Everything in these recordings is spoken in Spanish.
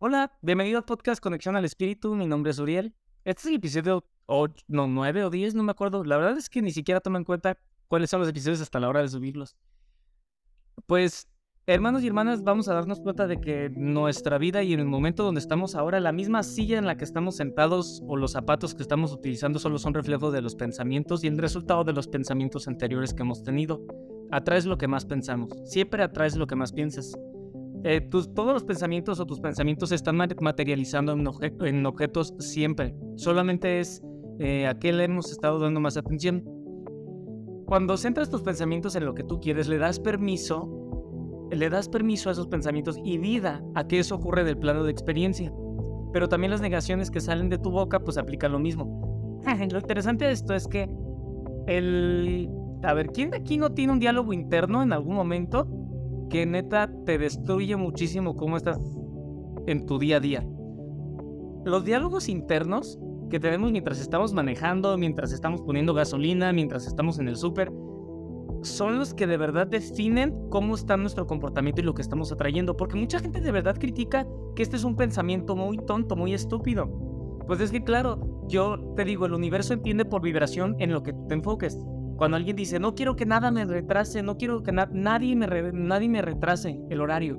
Hola, bienvenido al podcast Conexión al Espíritu. Mi nombre es Uriel. Este es el episodio 8, no, 9 o 10, no me acuerdo. La verdad es que ni siquiera tomo en cuenta cuáles son los episodios hasta la hora de subirlos. Pues, hermanos y hermanas, vamos a darnos cuenta de que nuestra vida y en el momento donde estamos ahora, la misma silla en la que estamos sentados o los zapatos que estamos utilizando solo son reflejos de los pensamientos y el resultado de los pensamientos anteriores que hemos tenido. Atraes lo que más pensamos. Siempre atraes lo que más piensas. Eh, todos los pensamientos o tus pensamientos se están materializando en, objetos siempre. Solamente es eh, a qué le hemos estado dando más atención. Cuando centras tus pensamientos en lo que tú quieres, le das permiso, le das permiso a esos pensamientos y vida a que eso ocurre del plano de experiencia. Pero también las negaciones que salen de tu boca, pues aplican lo mismo. lo interesante de esto es que el... A ver, ¿quién de aquí no tiene un diálogo interno en algún momento que neta te destruye muchísimo cómo estás en tu día a día. Los diálogos internos que tenemos mientras estamos manejando, mientras estamos poniendo gasolina, mientras estamos en el súper, son los que de verdad definen cómo está nuestro comportamiento y lo que estamos atrayendo. Porque mucha gente de verdad critica que este es un pensamiento muy tonto, muy estúpido. Pues es que claro, yo te digo, el universo entiende por vibración en lo que te enfoques. Cuando alguien dice, no quiero que nada me retrase, no quiero que nadie, me nadie me retrase el horario.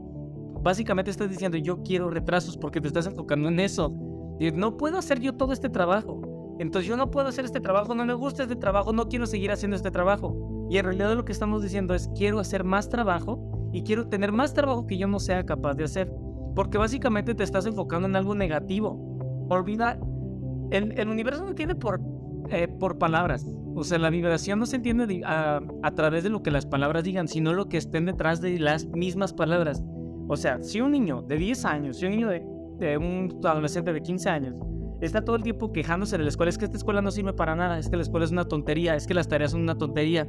Básicamente estás diciendo, yo quiero retrasos porque te estás enfocando en eso. Y no puedo hacer yo todo este trabajo. Entonces yo no puedo hacer este trabajo, no me gusta este trabajo, no quiero seguir haciendo este trabajo. Y en realidad lo que estamos diciendo es, quiero hacer más trabajo y quiero tener más trabajo que yo no sea capaz de hacer. Porque básicamente te estás enfocando en algo negativo. Olvida, el, el universo no tiene por, eh, por palabras. O sea, la vibración no se entiende a, través de lo que las palabras digan, sino lo que estén detrás de las mismas palabras. O sea, si un niño de 10 años, si un niño de, un adolescente de 15 años está todo el tiempo quejándose de la escuela, es que esta escuela no sirve para nada, es que la escuela es una tontería, es que las tareas son una tontería.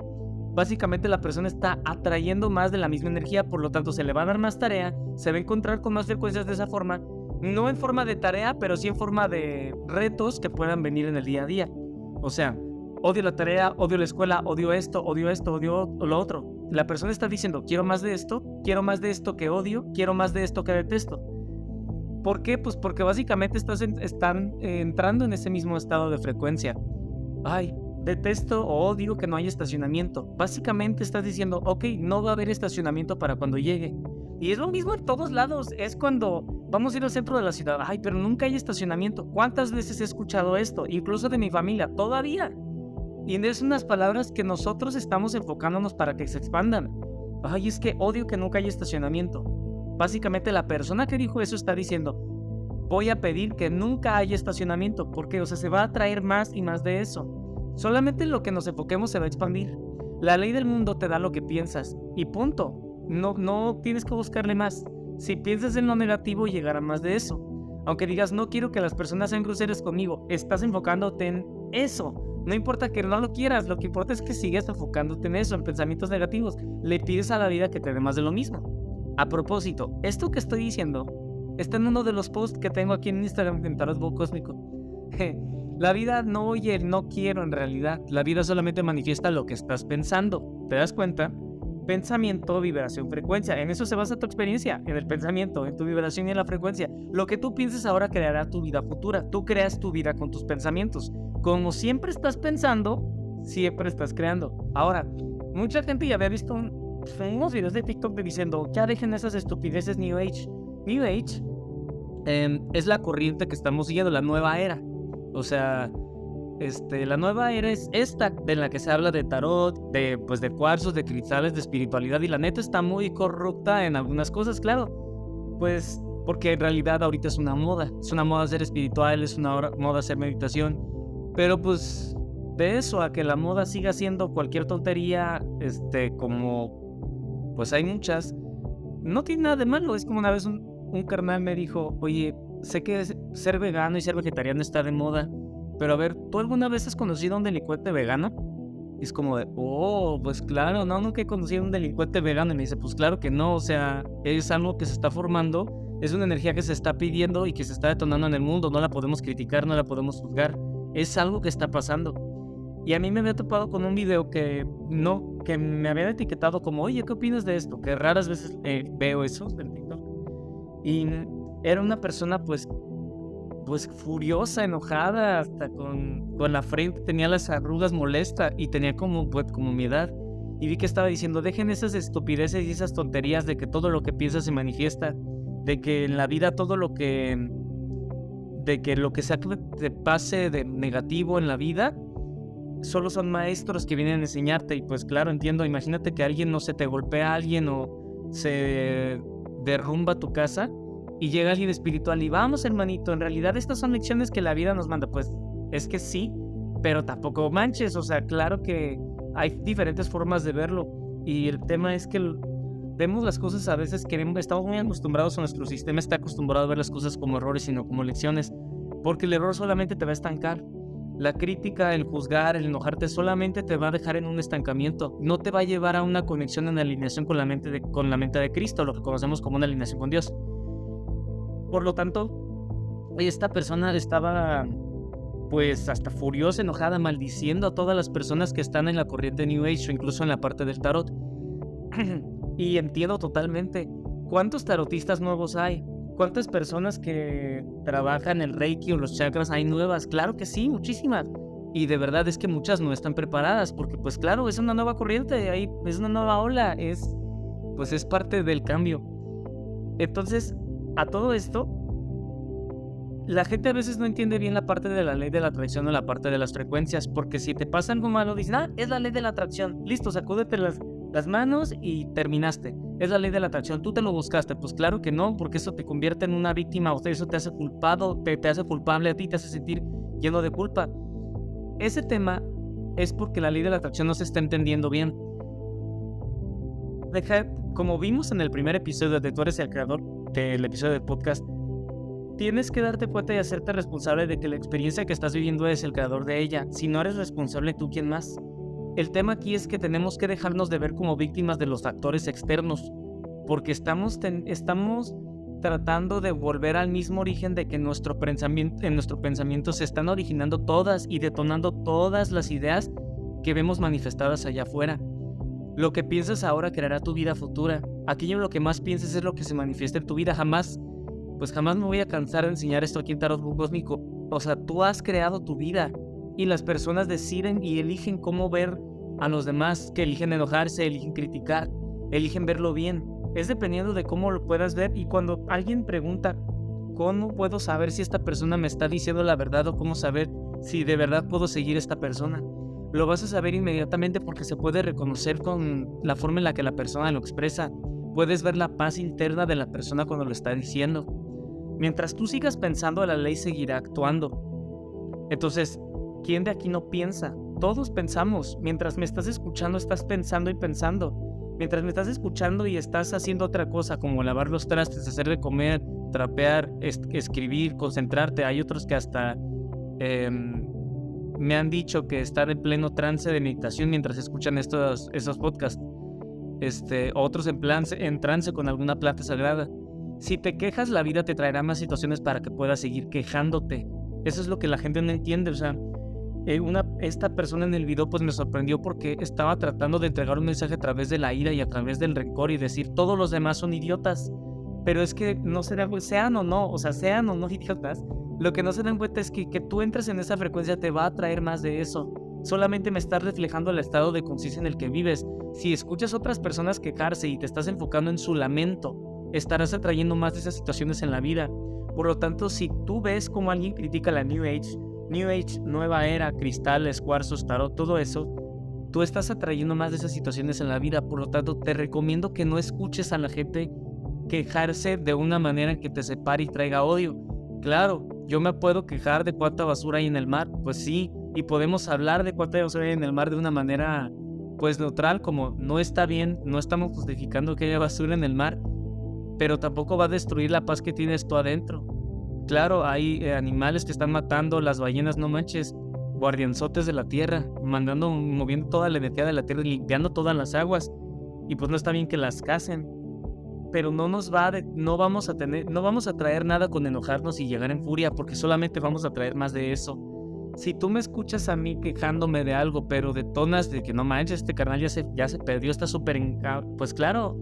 Básicamente la persona está atrayendo más de la misma energía, por lo tanto se le va a dar más tarea, se va a encontrar con más frecuencias de esa forma, no en forma de tarea, pero sí en forma de retos que puedan venir en el día a día. O sea, odio la tarea, odio la escuela, odio esto, odio esto, odio lo otro. La persona está diciendo, quiero más de esto, quiero más de esto que odio, quiero más de esto que detesto. ¿Por qué? Pues porque básicamente estás están entrando en ese mismo estado de frecuencia. Ay, detesto o odio que no haya estacionamiento. Básicamente estás diciendo, ok, no va a haber estacionamiento para cuando llegue. Y es lo mismo en todos lados. Es cuando vamos a ir al centro de la ciudad. Ay, pero nunca hay estacionamiento. ¿Cuántas veces he escuchado esto? Incluso de mi familia. Todavía. Y es unas palabras que nosotros estamos enfocándonos para que se expandan. Ay, es que odio que nunca haya estacionamiento. Básicamente la persona que dijo eso está diciendo, voy a pedir que nunca haya estacionamiento, porque, o sea, se va a traer más y más de eso. Solamente lo que nos enfoquemos se va a expandir. La ley del mundo te da lo que piensas y punto. No, no tienes que buscarle más. Si piensas en lo negativo, llegará más de eso. Aunque digas, no quiero que las personas sean groseras conmigo, estás enfocándote en eso. No importa que no lo quieras, lo que importa es que sigas enfocándote en eso, en pensamientos negativos. Le pides a la vida que te dé más de lo mismo. A propósito, esto que estoy diciendo está en uno de los posts que tengo aquí en Instagram en Tarot Cósmico. la vida no oye el no quiero en realidad. La vida solamente manifiesta lo que estás pensando. ¿Te das cuenta? Pensamiento, vibración, frecuencia. En eso se basa tu experiencia, en el pensamiento, en tu vibración y en la frecuencia. Lo que tú pienses ahora creará tu vida futura. Tú creas tu vida con tus pensamientos. Como siempre estás pensando, siempre estás creando. Ahora, mucha gente ya había visto unos videos de TikTok diciendo, ya dejen esas estupideces New Age. New Age em, es la corriente que estamos siguiendo, la nueva era. O sea, este, la nueva era es esta, de la que se habla de tarot, de, pues, de cuarzos, de cristales, de espiritualidad, y la neta está muy corrupta en algunas cosas, claro. Pues porque en realidad ahorita es una moda, es una moda ser espiritual, es una moda hacer meditación, pero pues de eso a que la moda siga siendo cualquier tontería, este, como pues hay muchas, no tiene nada de malo. Es como una vez un, un carnal me dijo, oye, sé que ser vegano y ser vegetariano está de moda, pero a ver, ¿tú alguna vez has conocido a un delincuente vegano? Y es como de, oh, pues claro, no, nunca he conocido a un delincuente vegano. Y me dice, pues claro que no, o sea, es algo que se está formando, es una energía que se está pidiendo y que se está detonando en el mundo, no la podemos criticar, no la podemos juzgar es algo que está pasando. Y a mí me había topado con un video que no, que me había etiquetado como, oye, ¿qué opinas de esto? Que raras veces eh, veo eso en TikTok. Y era una persona pues pues furiosa, enojada, hasta con, con la frente tenía las arrugas molesta y tenía como, pues, como mi edad. Y vi que estaba diciendo, dejen esas estupideces y esas tonterías de que todo lo que piensas se manifiesta, de que en la vida todo lo que, de que lo que sea que te pase de negativo en la vida, solo son maestros que vienen a enseñarte. Y pues claro, entiendo, imagínate que alguien no se te golpea a alguien o se derrumba tu casa y llega alguien espiritual y vamos hermanito, en realidad estas son lecciones que la vida nos manda. Pues es que sí, pero tampoco manches, o sea, claro que hay diferentes formas de verlo y el tema es que vemos las cosas a veces queremos, estamos muy acostumbrados a nuestro sistema, está acostumbrado a ver las cosas como errores, sino como lecciones, porque el error solamente te va a estancar. La crítica, el juzgar, el enojarte solamente te va a dejar en un estancamiento, no te va a llevar a una conexión en alineación con la mente de, con la mente de Cristo, lo que conocemos como una alineación con Dios. Por lo tanto, esta persona estaba pues hasta furiosa, enojada, maldiciendo a todas las personas que están en la corriente New Age o incluso en la parte del tarot. y entiendo totalmente. ¿Cuántos tarotistas nuevos hay? ¿Cuántas personas que trabajan el Reiki o los chakras hay nuevas? Claro que sí, muchísimas. Y de verdad es que muchas no están preparadas porque pues claro, es una nueva corriente, ahí es una nueva ola, es pues es parte del cambio. Entonces, a todo esto, la gente a veces no entiende bien la parte de la ley de la atracción o la parte de las frecuencias, porque si te pasa algo malo, dicen, ah, es la ley de la atracción, listo, sacúdete las, las manos y terminaste. Es la ley de la atracción, tú te lo buscaste. Pues claro que no, porque eso te convierte en una víctima, o eso te hace culpado, te, te hace culpable a ti, te hace sentir lleno de culpa. Ese tema es porque la ley de la atracción no se está entendiendo bien. Deja, como vimos en el primer episodio de Tú eres el creador, del episodio del podcast, tienes que darte cuenta y hacerte responsable de que la experiencia que estás viviendo es el creador de ella. Si no eres responsable, ¿tú quién más? El tema aquí es que tenemos que dejarnos de ver como víctimas de los factores externos, porque estamos, estamos tratando de volver al mismo origen de que nuestro pensamiento, en nuestro pensamiento se están originando todas y detonando todas las ideas que vemos manifestadas allá afuera. Lo que piensas ahora creará tu vida futura. Aquello en lo que más pienses es lo que se manifiesta en tu vida. Jamás, pues jamás me voy a cansar de enseñar esto aquí en Tarot Cósmico. O sea, tú has creado tu vida y las personas deciden y eligen cómo ver a los demás, que eligen enojarse, eligen criticar, eligen verlo bien. Es dependiendo de cómo lo puedas ver y cuando alguien pregunta, ¿cómo puedo saber si esta persona me está diciendo la verdad o cómo saber si de verdad puedo seguir esta persona? Lo vas a saber inmediatamente porque se puede reconocer con la forma en la que la persona lo expresa. Puedes ver la paz interna de la persona cuando lo está diciendo. Mientras tú sigas pensando, la ley seguirá actuando. Entonces, ¿quién de aquí no piensa? Todos pensamos. Mientras me estás escuchando, estás pensando y pensando. Mientras me estás escuchando y estás haciendo otra cosa, como lavar los trastes, hacer de comer, trapear, escribir, concentrarte. Hay otros que hasta em, me han dicho que estar en pleno trance de meditación mientras escuchan estos, esos podcasts. Este, otros en, en trance con alguna planta sagrada. Si te quejas, la vida te traerá más situaciones para que puedas seguir quejándote. Eso es lo que la gente no entiende. O sea, eh, esta persona en el video pues me sorprendió porque estaba tratando de entregar un mensaje a través de la ira y a través del rencor y decir todos los demás son idiotas. Pero es que no será, sean o no, o sea, sean o no idiotas, lo que no se dan cuenta es que que tú entres en esa frecuencia te va a traer más de eso. Solamente me estás reflejando el estado de conciencia en el que vives. Si escuchas otras personas quejarse y te estás enfocando en su lamento, estarás atrayendo más de esas situaciones en la vida. Por lo tanto, si tú ves como alguien critica la New Age, New Age, nueva era, cristales, cuarzos, tarot, todo eso, tú estás atrayendo más de esas situaciones en la vida. Por lo tanto, te recomiendo que no escuches a la gente quejarse de una manera que te separe y traiga odio. Claro, yo me puedo quejar de cuánta basura hay en el mar, pues sí, y podemos hablar de cuánta basura hay en el mar de una manera pues neutral, como no está bien, no estamos justificando que haya basura en el mar, pero tampoco va a destruir la paz que tienes tú adentro. Claro, hay eh, animales que están matando, las ballenas, no manches, guardianzotes de la tierra, mandando, moviendo toda la energía de la tierra, limpiando todas las aguas, y pues no está bien que las casen pero no nos va de, no vamos a tener, no vamos a traer nada con enojarnos y llegar en furia, porque solamente vamos a traer más de eso. Si tú me escuchas a mí quejándome de algo, pero detonas de que no manches, este carnal ya se, ya se perdió, está súper pues claro,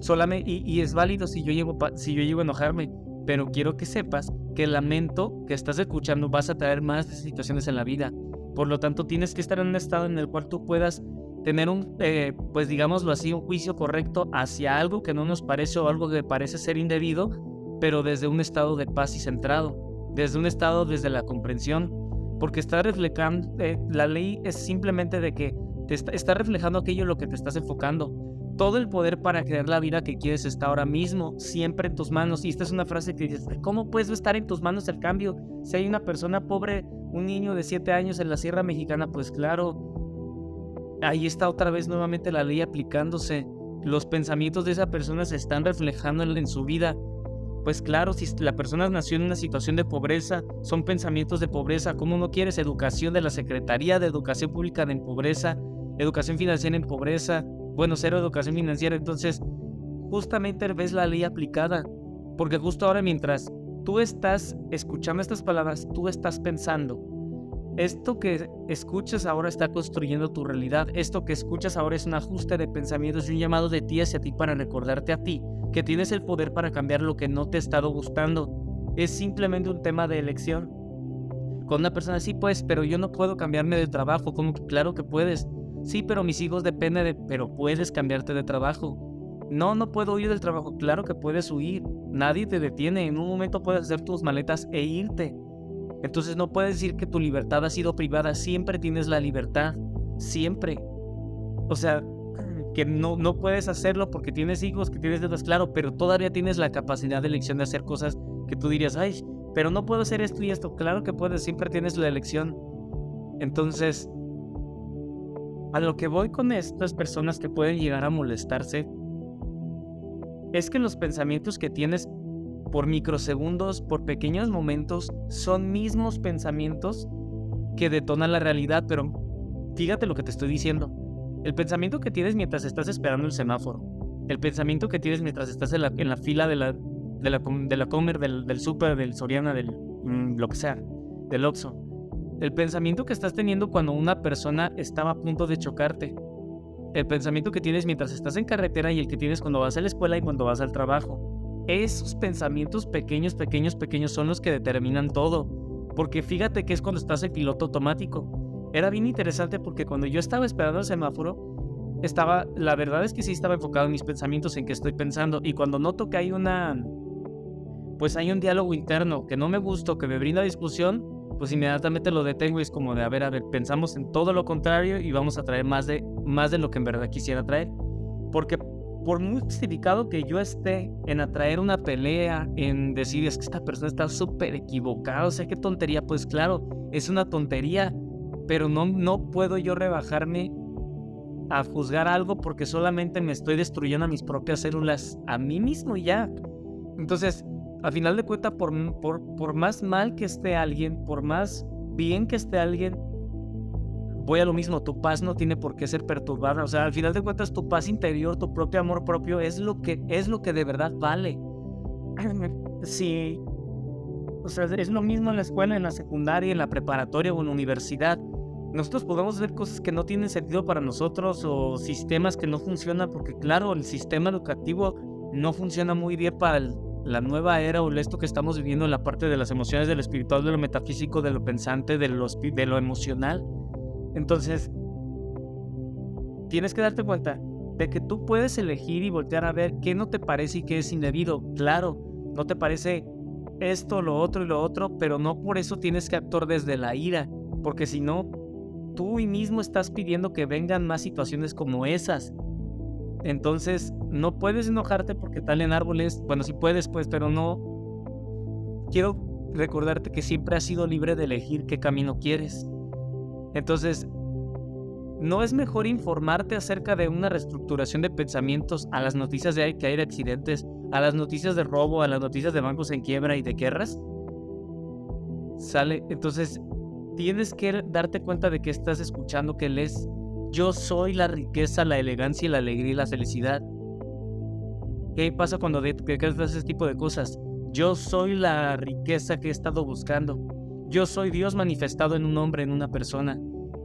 solamente, y, es válido si yo, llego, si yo llego a enojarme, pero quiero que sepas que el lamento que estás escuchando vas a traer más situaciones en la vida. Por lo tanto, tienes que estar en un estado en el cual tú puedas tener un, eh, pues digámoslo así, un juicio correcto hacia algo que no nos parece o algo que parece ser indebido, pero desde un estado de paz y centrado, desde un estado desde la comprensión, porque está reflejando, eh, la ley es simplemente de que está, está reflejando aquello en lo que te estás enfocando. Todo el poder para crear la vida que quieres está ahora mismo, siempre en tus manos. Y esta es una frase que dices, ¿cómo puedes estar en tus manos el cambio? Si hay una persona pobre un niño de 7 años en la Sierra Mexicana, pues claro, ahí está otra vez nuevamente la ley aplicándose. Los pensamientos de esa persona se están reflejando en, su vida. Pues claro, si la persona nació en una situación de pobreza, son pensamientos de pobreza. ¿Cómo no quieres educación de la Secretaría de Educación Pública en pobreza? Educación financiera en pobreza. Bueno, cero educación financiera. Entonces, justamente ves la ley aplicada. Porque justo ahora mientras tú estás escuchando estas palabras, tú estás pensando. Esto que escuchas ahora está construyendo tu realidad. Esto que escuchas ahora es un ajuste de pensamientos y un llamado de ti hacia ti para recordarte a ti que tienes el poder para cambiar lo que no te ha estado gustando. Es simplemente un tema de elección. Con una persona así, pues, pero yo no puedo cambiarme de trabajo. Como claro que puedes. Sí, pero mis hijos dependen de... Pero puedes cambiarte de trabajo. No, no puedo huir del trabajo. Claro que puedes huir. Nadie te detiene. En un momento puedes hacer tus maletas e irte. Entonces no puedes decir que tu libertad ha sido privada. Siempre tienes la libertad. Siempre. O sea, que no, no puedes hacerlo porque tienes hijos, que tienes deudas, claro, pero todavía tienes la capacidad de elección de hacer cosas que tú dirías, ay, pero no puedo hacer esto y esto. Claro que puedes, siempre tienes la elección. Entonces, a lo que voy con estas personas que pueden llegar a molestarse es que los pensamientos que tienes por microsegundos, por pequeños momentos, son mismos pensamientos que detonan la realidad, pero fíjate lo que te estoy diciendo. El pensamiento que tienes mientras estás esperando el semáforo, el pensamiento que tienes mientras estás en la, fila de la, de la, comer, del, súper, del Soriana, del mm, lo que sea, del Oxxo. El pensamiento que estás teniendo cuando una persona estaba a punto de chocarte, el pensamiento que tienes mientras estás en carretera y el que tienes cuando vas a la escuela y cuando vas al trabajo. Esos pensamientos pequeños, pequeños, pequeños son los que determinan todo. Porque fíjate que es cuando estás en piloto automático. Era bien interesante porque cuando yo estaba esperando el semáforo, estaba, la verdad es que sí estaba enfocado en mis pensamientos, en qué estoy pensando. Y cuando noto que hay una, pues hay un diálogo interno que no me gusta, que me brinda discusión, pues inmediatamente lo detengo y es como de, a ver, a ver, pensamos en todo lo contrario y vamos a traer más de, más de lo que en verdad quisiera traer. Porque por muy justificado que yo esté en atraer una pelea, en decir, es que esta persona está súper equivocada, o sea, qué tontería, pues claro, es una tontería, pero no, no puedo yo rebajarme a juzgar algo porque solamente me estoy destruyendo a mis propias células, a mí mismo ya. Entonces, a final de cuentas, por, por, por más mal que esté alguien, por más bien que esté alguien, voy a lo mismo, tu paz no tiene por qué ser perturbada. O sea, al final de cuentas, tu paz interior, tu propio amor propio es lo que, es lo que de verdad vale. Sí. O sea, es lo mismo en la escuela, en la secundaria, en la preparatoria o en la universidad. Nosotros podemos hacer cosas que no tienen sentido para nosotros o sistemas que no funcionan porque, claro, el sistema educativo no funciona muy bien para el la nueva era o esto que estamos viviendo en la parte de las emociones, de lo espiritual, de lo metafísico, de lo pensante, de lo, de lo emocional. Entonces, tienes que darte cuenta de que tú puedes elegir y voltear a ver qué no te parece y qué es indebido. Claro, no te parece esto, lo otro y lo otro, pero no por eso tienes que actuar desde la ira, porque si no, tú mismo estás pidiendo que vengan más situaciones como esas. Entonces, no puedes enojarte porque tal en árboles, bueno, sí puedes, pues, pero no. Quiero recordarte que siempre has sido libre de elegir qué camino quieres. Entonces, ¿no es mejor informarte acerca de una reestructuración de pensamientos a las noticias de que hay accidentes, a las noticias de robo, a las noticias de bancos en quiebra y de guerras? Sale, entonces tienes que darte cuenta de que estás escuchando, que lees yo soy la riqueza, la elegancia, la alegría y la felicidad. ¿Qué pasa cuando decretas ese tipo de cosas? Yo soy la riqueza que he estado buscando. Yo soy Dios manifestado en un hombre, en una persona.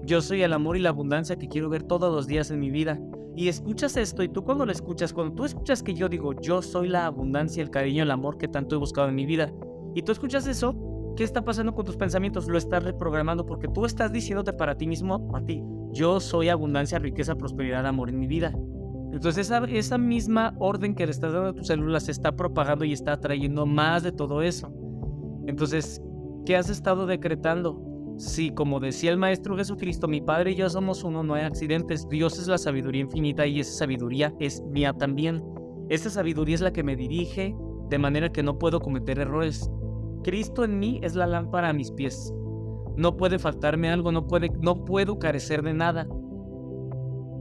Yo soy el amor y la abundancia que quiero ver todos los días en mi vida. Y escuchas esto y tú cuando lo escuchas, cuando tú escuchas que yo digo, yo soy la abundancia, el cariño, el amor que tanto he buscado en mi vida, y tú escuchas eso, ¿qué está pasando con tus pensamientos? Lo estás reprogramando porque tú estás diciéndote para ti mismo, a ti, yo soy abundancia, riqueza, prosperidad, amor en mi vida. Entonces esa, misma orden que le estás dando a tus células se está propagando y está trayendo más de todo eso. Entonces, ¿qué has estado decretando? Sí, como decía el Maestro Jesucristo, mi Padre y yo somos uno, no hay accidentes. Dios es la sabiduría infinita y esa sabiduría es mía también. Esa sabiduría es la que me dirige de manera que no puedo cometer errores. Cristo en mí es la lámpara a mis pies. No puede faltarme algo, no, puede, no puedo carecer de nada.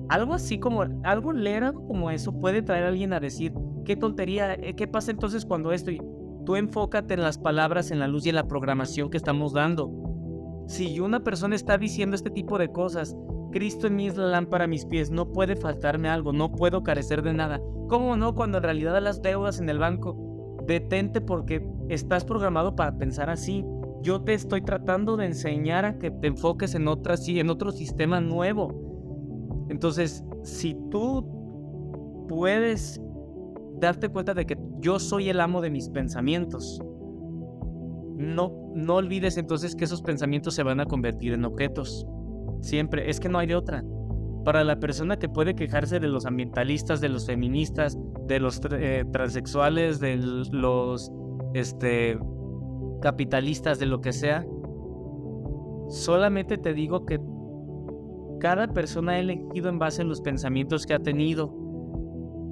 Algo así como, algo leer como eso puede traer a alguien a decir, qué tontería, eh, ¿qué pasa entonces cuando esto? Tú enfócate en las palabras, en la luz y en la programación que estamos dando. Si una persona está diciendo este tipo de cosas, Cristo en mí es la lámpara a mis pies, no puede faltarme algo, no puedo carecer de nada. ¿Cómo no cuando en realidad las deudas en el banco? Detente porque estás programado para pensar así. Yo te estoy tratando de enseñar a que te enfoques en otra, en otro sistema nuevo. Entonces, si tú puedes darte cuenta de que yo soy el amo de mis pensamientos. No, no olvides entonces que esos pensamientos se van a convertir en objetos. Siempre, es que no hay de otra. Para la persona que puede quejarse de los ambientalistas, de los feministas, de los eh, transexuales, de los este, capitalistas, de lo que sea, solamente te digo que cada persona ha elegido en base a los pensamientos que ha tenido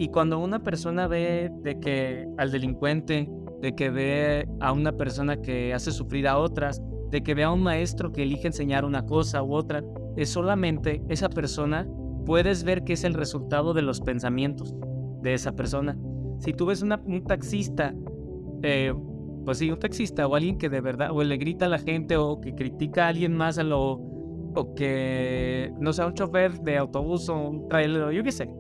y cuando una persona ve de que al delincuente, de que ve a una persona que hace sufrir a otras, de que ve a un maestro que elige enseñar una cosa u otra, es solamente esa persona, puedes ver que es el resultado de los pensamientos de esa persona. Si tú ves un taxista, eh, pues sí, un taxista o alguien que de verdad, o le grita a la gente o que critica a alguien más a lo, o que, no sea un chofer de autobús o un trailer, yo qué sé,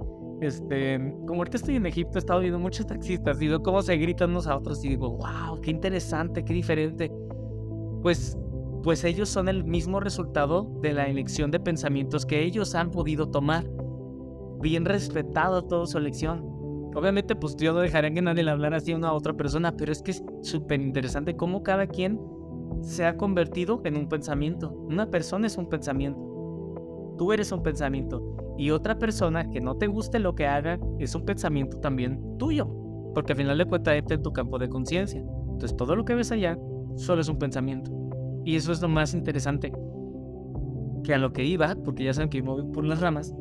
este, como ahorita estoy en Egipto, he estado viendo muchos taxistas y veo cómo se gritan unos a otros y digo, wow, qué interesante, qué diferente. Pues, pues ellos son el mismo resultado de la elección de pensamientos que ellos han podido tomar. Bien respetado toda su elección. Obviamente, pues yo no dejaría que nadie le hablara así a una otra persona, pero es que es súper interesante cómo cada quien se ha convertido en un pensamiento. Una persona es un pensamiento. Tú eres un pensamiento y otra persona que no te guste lo que haga es un pensamiento también tuyo, porque al final de cuentas entra en tu campo de conciencia. Entonces todo lo que ves allá solo es un pensamiento. Y eso es lo más interesante. Que a lo que iba, porque ya saben que me voy por las ramas,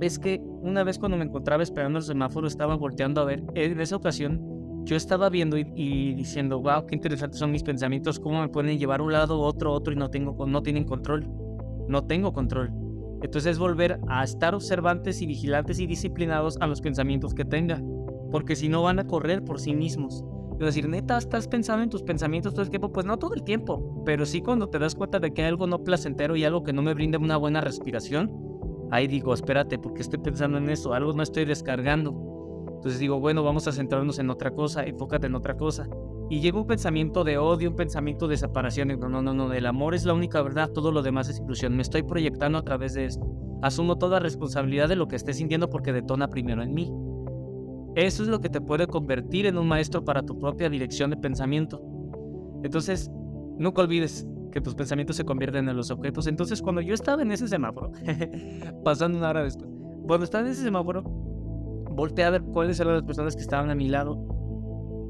es que una vez cuando me encontraba esperando el semáforo estaba volteando a ver, en esa ocasión yo estaba viendo y, diciendo, wow, qué interesantes son mis pensamientos, cómo me pueden llevar un lado, otro, otro y no, tengo, no tienen control. No tengo control. Entonces es volver a estar observantes y vigilantes y disciplinados a los pensamientos que tenga, porque si no van a correr por sí mismos. Es decir, neta, estás pensando en tus pensamientos todo el tiempo, pues no todo el tiempo, pero sí cuando te das cuenta de que hay algo no placentero y algo que no me brinda una buena respiración, ahí digo, espérate, porque estoy pensando en eso, algo no estoy descargando. Entonces digo, bueno, vamos a centrarnos en otra cosa, enfócate en otra cosa y llega un pensamiento de odio, un pensamiento de separación. no, no, no, no, el amor es la única verdad, todo lo demás es ilusión. Me estoy proyectando a través de esto. Asumo toda responsabilidad de lo que esté sintiendo porque detona primero en mí. Eso es lo que te puede convertir en un maestro para tu propia dirección de pensamiento. Entonces, nunca olvides que tus pensamientos se convierten en los objetos. Entonces, cuando yo estaba en ese semáforo, pasando una hora después, cuando estaba en ese semáforo, volteé a ver cuáles eran las personas que estaban a mi lado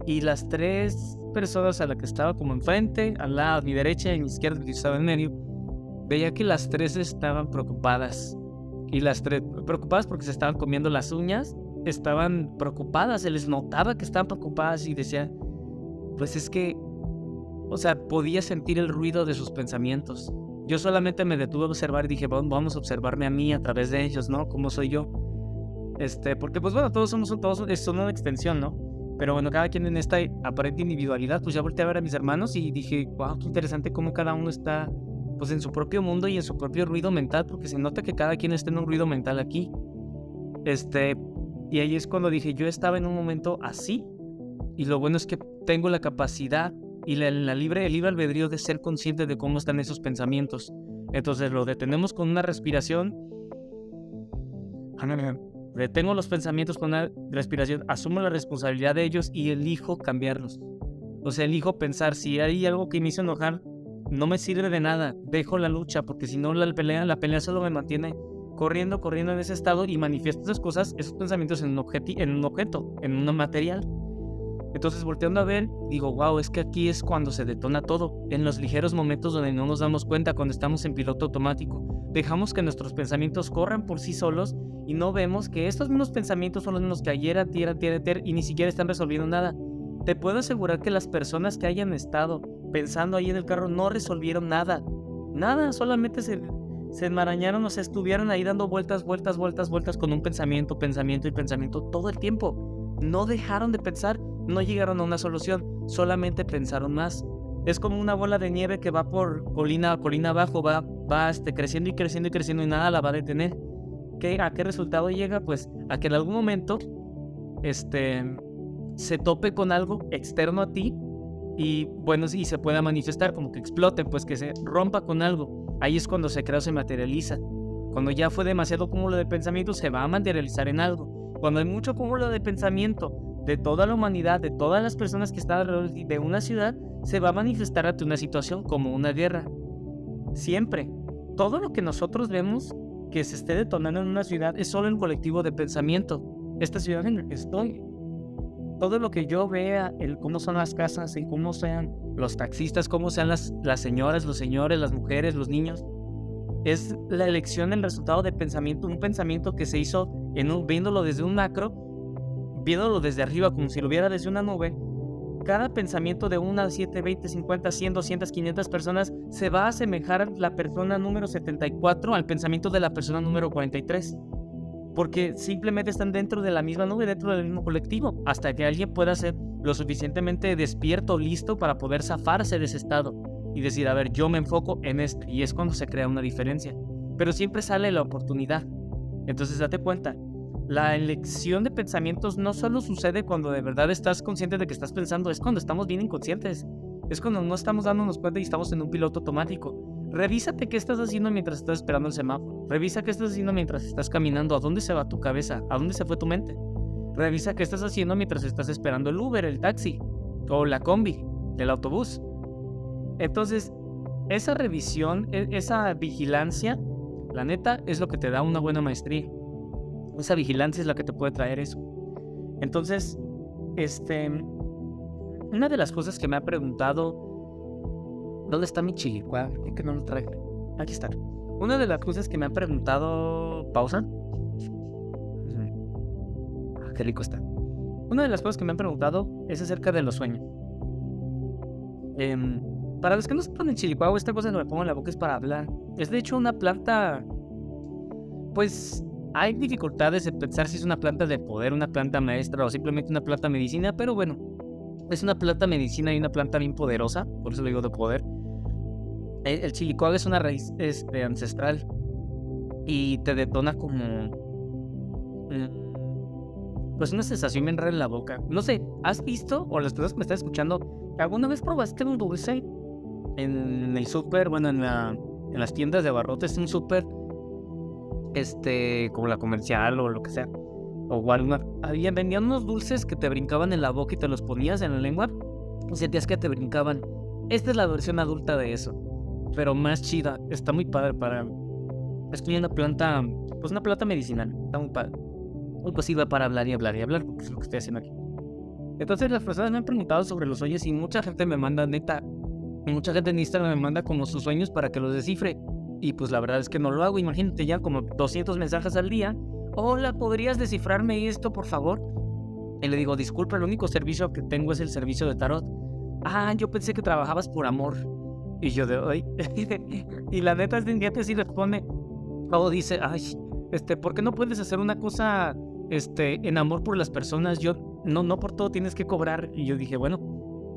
y las tres personas a las que estaba como enfrente, al lado, a mi derecha y a mi izquierda, que estaba en medio, veía que las tres estaban preocupadas. Y las tres, preocupadas porque se estaban comiendo las uñas, estaban preocupadas, se les notaba que estaban preocupadas y decía, pues es que, o sea, podía sentir el ruido de sus pensamientos. Yo solamente me detuve a observar y dije, vamos a observarme a mí a través de ellos, ¿no? ¿Cómo soy yo? Este, porque pues bueno, todos somos todos es una extensión, ¿no? Pero bueno, cada quien en esta aparente individualidad, pues ya volteé a ver a mis hermanos y dije, wow, qué interesante cómo cada uno está pues en su propio mundo y en su propio ruido mental, porque se nota que cada quien está en un ruido mental aquí. Este, y ahí es cuando dije, yo estaba en un momento así, y lo bueno es que tengo la capacidad y la, la libre, el libre albedrío de ser consciente de cómo están esos pensamientos. Entonces lo detenemos con una respiración Retengo los pensamientos con una respiración, asumo la responsabilidad de ellos y elijo cambiarlos. O sea, elijo pensar, si hay algo que me hizo enojar, no me sirve de nada, dejo la lucha, porque si no la pelea, la pelea solo me mantiene corriendo, corriendo en ese estado y manifiesto esas cosas, esos pensamientos en un, en un objeto, en un material. Entonces, volteando a ver, digo, wow, es que aquí es cuando se detona todo, en los ligeros momentos donde no nos damos cuenta cuando estamos en piloto automático. Dejamos que nuestros pensamientos corran por sí solos y no vemos que estos mismos pensamientos son los mismos que ayer, tierra, tierra, tierra y ni siquiera están resolviendo nada. Te puedo asegurar que las personas que hayan estado pensando ahí en el carro no resolvieron nada. Nada, solamente se, se enmarañaron o se estuvieron ahí dando vueltas, vueltas, vueltas, vueltas con un pensamiento, pensamiento y pensamiento todo el tiempo. No dejaron de pensar no llegaron a una solución, solamente pensaron más. Es como una bola de nieve que va por colina a colina abajo, va, va este, creciendo y creciendo y creciendo y nada la va a detener. ¿Qué, ¿A qué resultado llega? Pues a que en algún momento este, se tope con algo externo a ti y bueno, y se pueda manifestar como que explote, pues que se rompa con algo. Ahí es cuando se crea o se materializa. Cuando ya fue demasiado cúmulo de pensamiento, se va a materializar en algo. Cuando hay mucho cúmulo de pensamiento, de toda la humanidad, de todas las personas que están alrededor de una ciudad, se va a manifestar ante una situación como una guerra. Siempre. Todo lo que nosotros vemos que se esté detonando en una ciudad es solo el colectivo de pensamiento. Esta ciudad en la que estoy. Todo lo que yo vea, el cómo son las casas, el cómo sean los taxistas, cómo sean las, las señoras, los señores, las mujeres, los niños, es la elección del resultado de pensamiento, un pensamiento que se hizo en un, viéndolo desde un macro viéndolo desde arriba como si lo viera desde una nube, cada pensamiento de una, 7, 20, 50, 100, 200, 500 personas se va a asemejar la persona número 74 al pensamiento de la persona número 43. Porque simplemente están dentro de la misma nube, dentro del mismo colectivo, hasta que alguien pueda ser lo suficientemente despierto, listo para poder zafarse de ese estado y decir, a ver, yo me enfoco en esto, y es cuando se crea una diferencia. Pero siempre sale la oportunidad. Entonces date cuenta, la elección de pensamientos no solo sucede cuando de verdad estás consciente de que estás pensando, es cuando estamos bien inconscientes. Es cuando no estamos dándonos cuenta y estamos en un piloto automático. Revísate qué estás haciendo mientras estás esperando el semáforo. Revisa qué estás haciendo mientras estás caminando. ¿A dónde se va tu cabeza? ¿A dónde se fue tu mente? Revisa qué estás haciendo mientras estás esperando el Uber, el taxi o la combi, el autobús. Entonces, esa revisión, e, esa vigilancia, la neta, es lo que te da una buena maestría. Esa vigilancia es la que te puede traer eso. Entonces, este, una de las cosas que me ha preguntado, ¿dónde está mi chile? Es que no lo traje. Aquí está. Una de las cosas que me ha preguntado, pausa. Ah, qué rico está. Una de las cosas que me han preguntado es acerca de los sueños. Em, para los que no sepan en Chilicuao, esta cosa que me pongo en la boca es para hablar. Es de hecho una planta, pues hay dificultades de pensar si es una planta de poder, una planta maestra o simplemente una planta medicina, pero bueno, es una planta medicina y una planta bien poderosa, por eso le digo de poder. El, chilicuac es una raíz este, ancestral y te detona como mm, pues una sensación bien rara en la boca. No sé, ¿has visto o las personas que me están escuchando, alguna vez probaste un dulce en el súper, bueno, en, en las tiendas de abarrotes, un súper este, como la comercial o lo que sea, o Walmart, habían, vendían unos dulces que te brincaban en la boca y te los ponías en la lengua y sentías que te brincaban. Esta es la versión adulta de eso, pero más chida, está muy padre para... Estoy una planta, pues una planta medicinal, está muy padre. Muy posible para hablar y hablar y hablar, porque es lo que estoy haciendo aquí. Entonces las personas me han preguntado sobre los sueños y mucha gente me manda, neta, mucha gente en Instagram me manda como sus sueños para que los descifre. Y pues la verdad es que no lo hago. Imagínate ya como 200 mensajes al día. Hola, ¿podrías descifrarme esto, por favor? Y le digo, disculpa, el único servicio que tengo es el servicio de tarot. Ah, yo pensé que trabajabas por amor. Y yo de hoy. y la neta es que sí responde. Todo dice, ay, este, ¿por qué no puedes hacer una cosa este, en amor por las personas? Yo, no, no por todo tienes que cobrar. Y yo dije, bueno,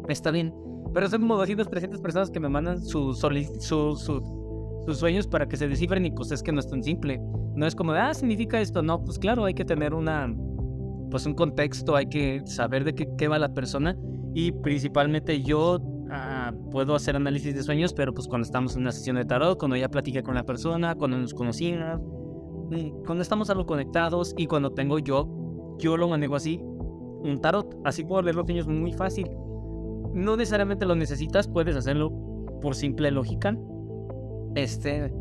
está bien. Pero son como 200, 300 personas que me mandan su, su, su tus sueños para que se descifren y pues es que no es tan simple. No es como, ah, significa esto. No, pues claro, hay que tener una, pues un contexto, hay que saber de qué, qué va la persona y principalmente yo ah, puedo hacer análisis de sueños, pero pues cuando estamos en una sesión de tarot, cuando ya platiqué con la persona, cuando nos conocimos, mm, cuando estamos algo conectados y cuando tengo yo, yo lo manejo así, un tarot. Así puedo leer los sueños muy fácil. No necesariamente lo necesitas, puedes hacerlo por simple lógica. Este,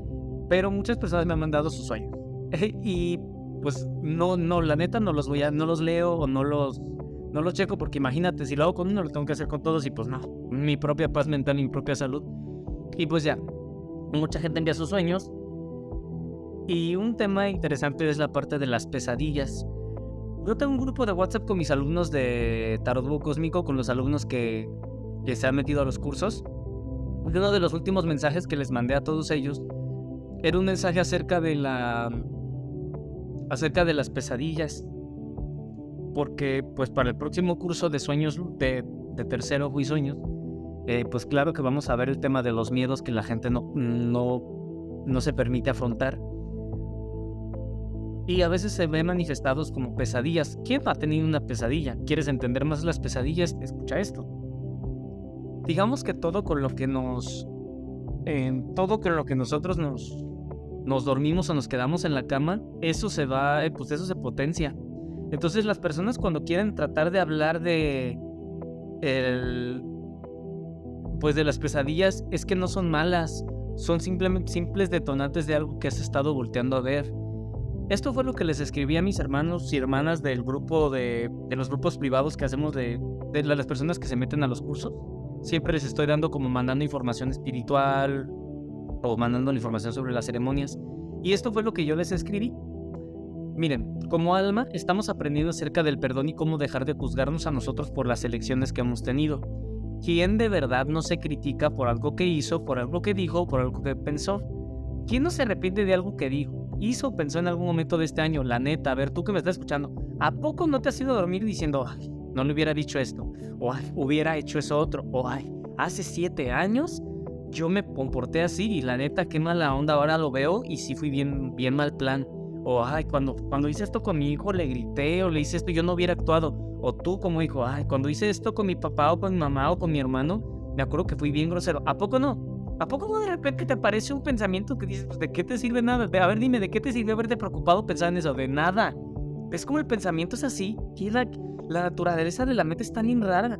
pero muchas personas me han mandado sus sueños. y pues no, no, la neta no los voy a, no los leo o no los, no los checo porque imagínate, si lo hago con uno lo tengo que hacer con todos y pues no, mi propia paz mental, mi propia salud. Y pues ya, mucha gente envía sus sueños. Y un tema interesante es la parte de las pesadillas. Yo tengo un grupo de WhatsApp con mis alumnos de Tarot Cósmico, con los alumnos que, que se han metido a los cursos. Uno de los últimos mensajes que les mandé a todos ellos era un mensaje acerca de la acerca de las pesadillas porque pues para el próximo curso de sueños de, de tercero y sueños eh, pues claro que vamos a ver el tema de los miedos que la gente no, no, no se permite afrontar y a veces se ven manifestados como pesadillas. ¿Quién ha tenido una pesadilla? ¿Quieres entender más las pesadillas? Escucha esto. Digamos que todo con lo que nos... todo con lo que nosotros nos nos dormimos o nos quedamos en la cama, eso se va, eh, pues eso se potencia. Entonces las personas cuando quieren tratar de hablar de el, pues de las pesadillas es que no son malas, son simplemente simples detonantes de algo que has estado volteando a ver. Esto fue lo que les escribí a mis hermanos y hermanas del grupo de, de los grupos privados que hacemos de, de las personas que se meten a los cursos. Siempre les estoy dando como mandando información espiritual, o mandando la información sobre las ceremonias. Y esto fue lo que yo les escribí. Miren, como alma estamos aprendiendo acerca del perdón y cómo dejar de juzgarnos a nosotros por las elecciones que hemos tenido. ¿Quién de verdad no se critica por algo que hizo, por algo que dijo, por algo que pensó? ¿Quién no se arrepiente de algo que dijo, hizo pensó en algún momento de este año? La neta, a ver, tú que me estás escuchando, ¿a poco no te has ido a dormir diciendo, no le hubiera dicho esto, o ay, hubiera hecho eso otro, o ay, hace siete años yo me comporté así y la neta, qué mala onda, ahora lo veo y sí fui bien, bien mal plan. O, ay, cuando, cuando hice esto con mi hijo le grité o le hice esto yo no hubiera actuado. O tú como hijo, ay, cuando hice esto con mi papá o con mi mamá o con mi hermano, me acuerdo que fui bien grosero. ¿A poco no? ¿A poco no de repente te aparece un pensamiento que dices, pues, ¿de qué te sirve nada? A ver, dime, ¿de qué te sirve haberte preocupado pensar en eso? De nada. Es como el pensamiento es así, que la, naturaleza de la mente es tan rara.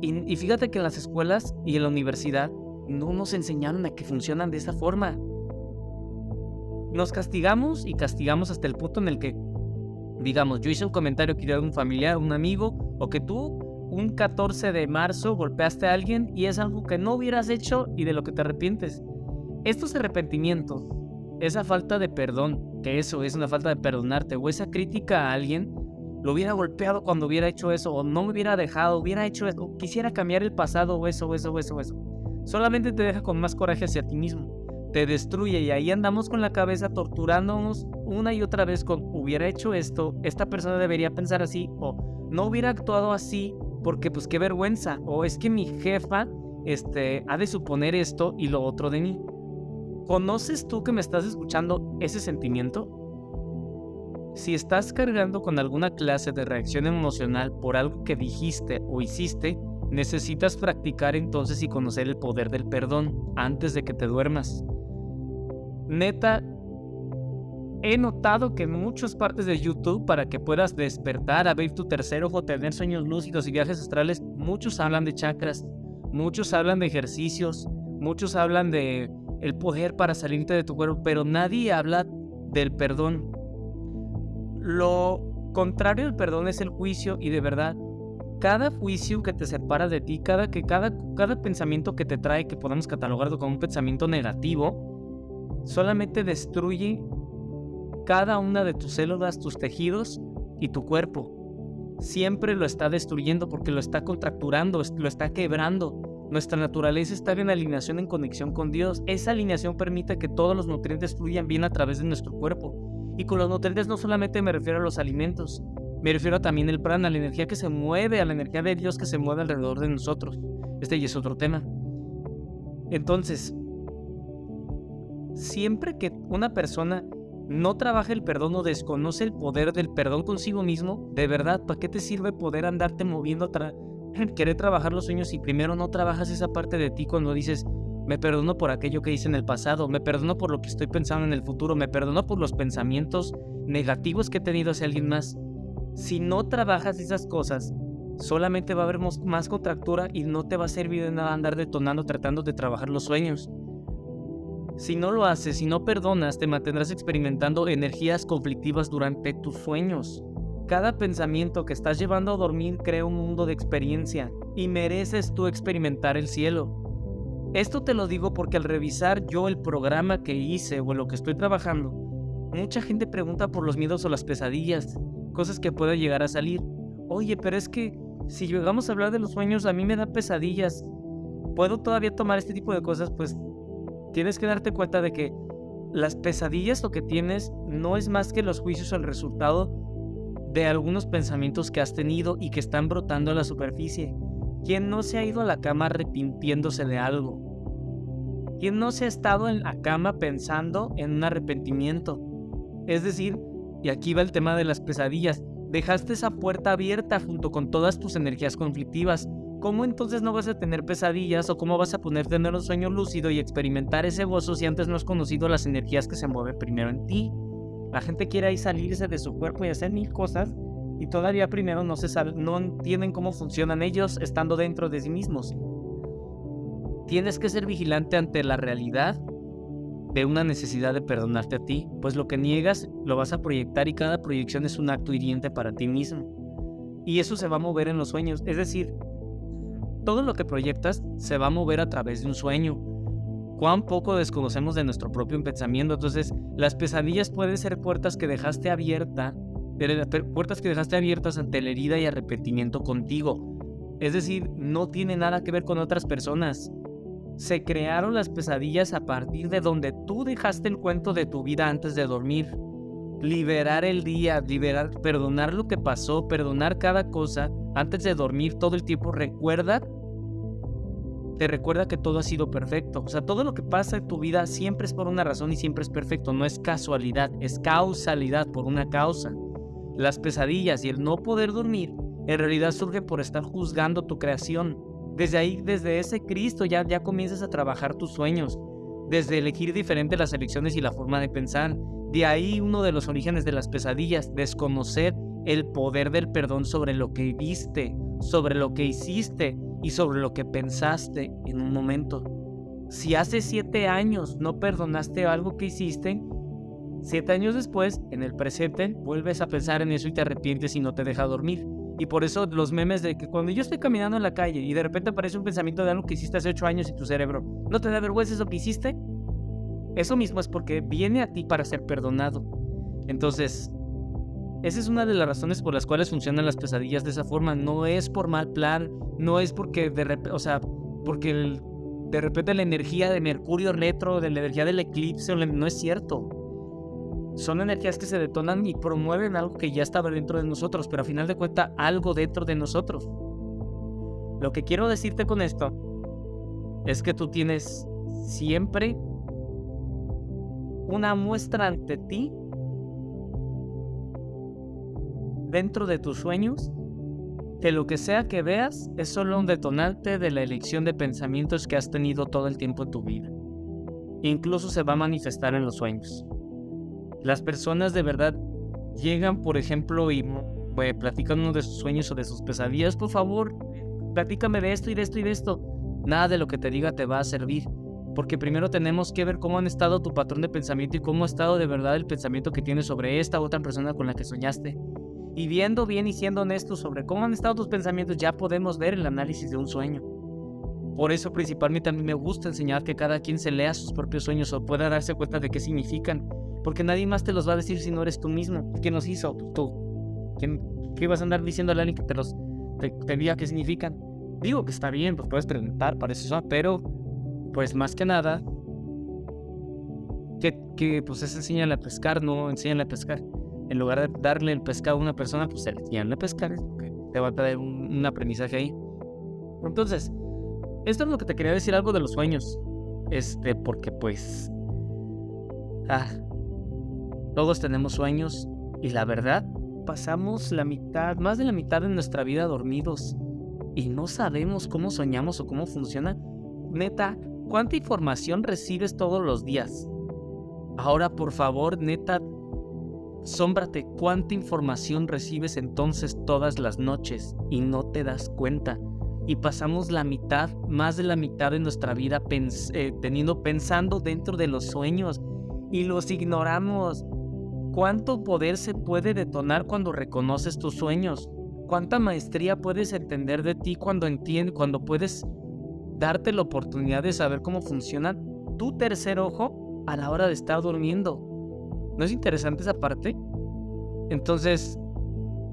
Y, fíjate que en las escuelas y en la universidad no nos enseñaron a que funcionan de esa forma. Nos castigamos y castigamos hasta el punto en el que, digamos, yo hice un comentario que dio un familiar, un amigo, o que tú un 14 de marzo golpeaste a alguien y es algo que no hubieras hecho y de lo que te arrepientes. Estos arrepentimientos, esa falta de perdón, que eso es una falta de perdonarte, o esa crítica a alguien, lo hubiera golpeado cuando hubiera hecho eso, o no me hubiera dejado, hubiera hecho eso, quisiera cambiar el pasado, o eso, o eso, o eso, o eso solamente te deja con más coraje hacia ti mismo. Te destruye y ahí andamos con la cabeza torturándonos una y otra vez con hubiera hecho esto, esta persona debería pensar así o no hubiera actuado así porque pues qué vergüenza o es que mi jefa este, ha de suponer esto y lo otro de mí. ¿Conoces tú que me estás escuchando ese sentimiento? Si estás cargando con alguna clase de reacción emocional por algo que dijiste o hiciste, Necesitas practicar entonces y conocer el poder del perdón antes de que te duermas. Neta, he notado que en muchas partes de YouTube, para que puedas despertar, abrir tu tercer ojo, tener sueños lúcidos y viajes astrales, muchos hablan de chakras, muchos hablan de ejercicios, muchos hablan de el poder para salirte de tu cuerpo, pero nadie habla del perdón. Lo contrario del perdón es el juicio y de verdad cada juicio que te separa de ti, cada, que cada, cada pensamiento que te trae, que podemos catalogarlo como un pensamiento negativo, solamente destruye cada una de tus células, tus tejidos y tu cuerpo. Siempre lo está destruyendo porque lo está contracturando, lo está quebrando. Nuestra naturaleza está en alineación, en conexión con Dios. Esa alineación permite que todos los nutrientes fluyan bien a través de nuestro cuerpo. Y con los nutrientes no solamente me refiero a los alimentos, me refiero también al prana, a la energía que se mueve, a la energía de Dios que se mueve alrededor de nosotros. Este ya es otro tema. Entonces, siempre que una persona no trabaja el perdón o desconoce el poder del perdón consigo mismo, de verdad, ¿para qué te sirve poder andarte moviendo, querer trabajar los sueños si primero no trabajas esa parte de ti cuando dices, me perdono por aquello que hice en el pasado, me perdono por lo que estoy pensando en el futuro, me perdono por los pensamientos negativos que he tenido hacia alguien más. Si no trabajas esas cosas, solamente va a haber más contractura y no te va a servir de nada andar detonando tratando de trabajar los sueños. Si no lo haces, si no perdonas, te mantendrás experimentando energías conflictivas durante tus sueños. Cada pensamiento que estás llevando a dormir crea un mundo de experiencia y mereces tú experimentar el cielo. Esto te lo digo porque al revisar yo el programa que hice o lo que estoy trabajando, mucha gente pregunta por los miedos o las pesadillas, cosas que pueden llegar a salir. Oye, pero es que si llegamos a hablar de los sueños, a mí me da pesadillas. ¿Puedo todavía tomar este tipo de cosas? Pues tienes que darte cuenta de que las pesadillas lo que tienes no es más que los juicios o el resultado de algunos pensamientos que has tenido y que están brotando a la superficie. ¿Quién no se ha ido a la cama arrepintiéndose de algo? ¿Quién no se ha estado en la cama pensando en un arrepentimiento? Es decir, y aquí va el tema de las pesadillas, dejaste esa puerta abierta junto con todas tus energías conflictivas. ¿Cómo entonces no vas a tener pesadillas o cómo vas a poder tener un sueño lúcido y experimentar ese gozo si antes no has conocido las energías que se mueven primero en ti? La gente quiere ahí salirse de su cuerpo y hacer mil cosas y todavía primero no, se no entienden cómo funcionan ellos estando dentro de sí mismos. Tienes que ser vigilante ante la realidad de una necesidad de perdonarte a ti, pues lo que niegas lo vas a proyectar y cada proyección es un acto hiriente para ti mismo. Y eso se va a mover en los sueños, es decir, todo lo que proyectas se va a mover a través de un sueño cuán poco desconocemos de nuestro propio pensamiento. Entonces, las pesadillas pueden ser puertas que dejaste abierta, puertas que dejaste abiertas ante la herida y arrepentimiento contigo. Es decir, no tiene nada que ver con otras personas. Se crearon las pesadillas a partir de donde tú dejaste el cuento de tu vida antes de dormir. Liberar el día, liberar, perdonar lo que pasó, perdonar cada cosa antes de dormir todo el tiempo. Recuerda te recuerda que todo ha sido perfecto. O sea, todo lo que pasa en tu vida siempre es por una razón y siempre es perfecto. No es casualidad, es causalidad por una causa. Las pesadillas y el no poder dormir en realidad surge por estar juzgando tu creación. Desde ahí, desde ese Cristo ya, ya comienzas a trabajar tus sueños. Desde elegir diferente las elecciones y la forma de pensar. De ahí uno de los orígenes de las pesadillas, desconocer el poder del perdón sobre lo que viste, sobre lo que hiciste y sobre lo que pensaste en un momento. Si hace siete años no perdonaste algo que hiciste, siete años después, en el presente, vuelves a pensar en eso y te arrepientes y no te deja dormir. Y por eso los memes de que cuando yo estoy caminando en la calle y de repente aparece un pensamiento de algo que hiciste hace ocho años y tu cerebro, ¿no te da vergüenza eso que hiciste? Eso mismo es porque viene a ti para ser perdonado. Entonces, esa es una de las razones por las cuales funcionan las pesadillas de esa forma. No es por mal plan, no es porque de repente, o sea, porque de repente la energía de Mercurio retro, de la energía del eclipse, no es cierto. Son energías que se detonan y promueven algo que ya estaba dentro de nosotros, pero a final de cuentas algo dentro de nosotros. Lo que quiero decirte con esto es que tú tienes siempre una muestra ante ti dentro de tus sueños, que lo que sea que veas es solo un detonante de la elección de pensamientos que has tenido todo el tiempo en tu vida. Incluso se va a manifestar en los sueños. Las personas de verdad llegan, por ejemplo, y platican uno de sus sueños o de sus pesadillas, por favor, platícame de esto y de esto y de esto. Nada de lo que te diga te va a servir, porque primero tenemos que ver cómo han estado tu patrón de pensamiento y cómo ha estado de verdad el pensamiento que tienes sobre esta otra persona con la que soñaste. Y viendo bien y siendo honestos sobre cómo han estado tus pensamientos, ya podemos ver el análisis de un sueño. Por eso principalmente a mí me gusta enseñar que cada quien se lea sus propios sueños o pueda darse cuenta de qué significan. Porque nadie más te los va a decir si no eres tú mismo. ¿Quién los hizo? Tú. ¿Quién, ¿Qué vas a andar diciendo a alguien que te los te, diga qué significan? Digo que está bien, pues puedes preguntar, para eso, pero pues más que nada, que, que pues es enseñarle a pescar, no enseñarle a pescar en lugar de darle el pescado a una persona, pues se le tiene a pescar, te va a traer un, aprendizaje ahí. Entonces, esto es lo que te quería decir algo de los sueños. Este, porque pues. Ah, todos tenemos sueños y la verdad, pasamos la mitad, más de la mitad de nuestra vida dormidos y no sabemos cómo soñamos o cómo funciona. Neta, ¿cuánta información recibes todos los días? Ahora, por favor, neta, sómbrate cuánta información recibes entonces todas las noches y no te das cuenta. Y pasamos la mitad, más de la mitad de nuestra vida eh, teniendo, pensando dentro de los sueños y los ignoramos. ¿Cuánto poder se puede detonar cuando reconoces tus sueños? ¿Cuánta maestría puedes entender de ti cuando entiendes, cuando puedes darte la oportunidad de saber cómo funciona tu tercer ojo a la hora de estar durmiendo? ¿No es interesante esa parte? Entonces,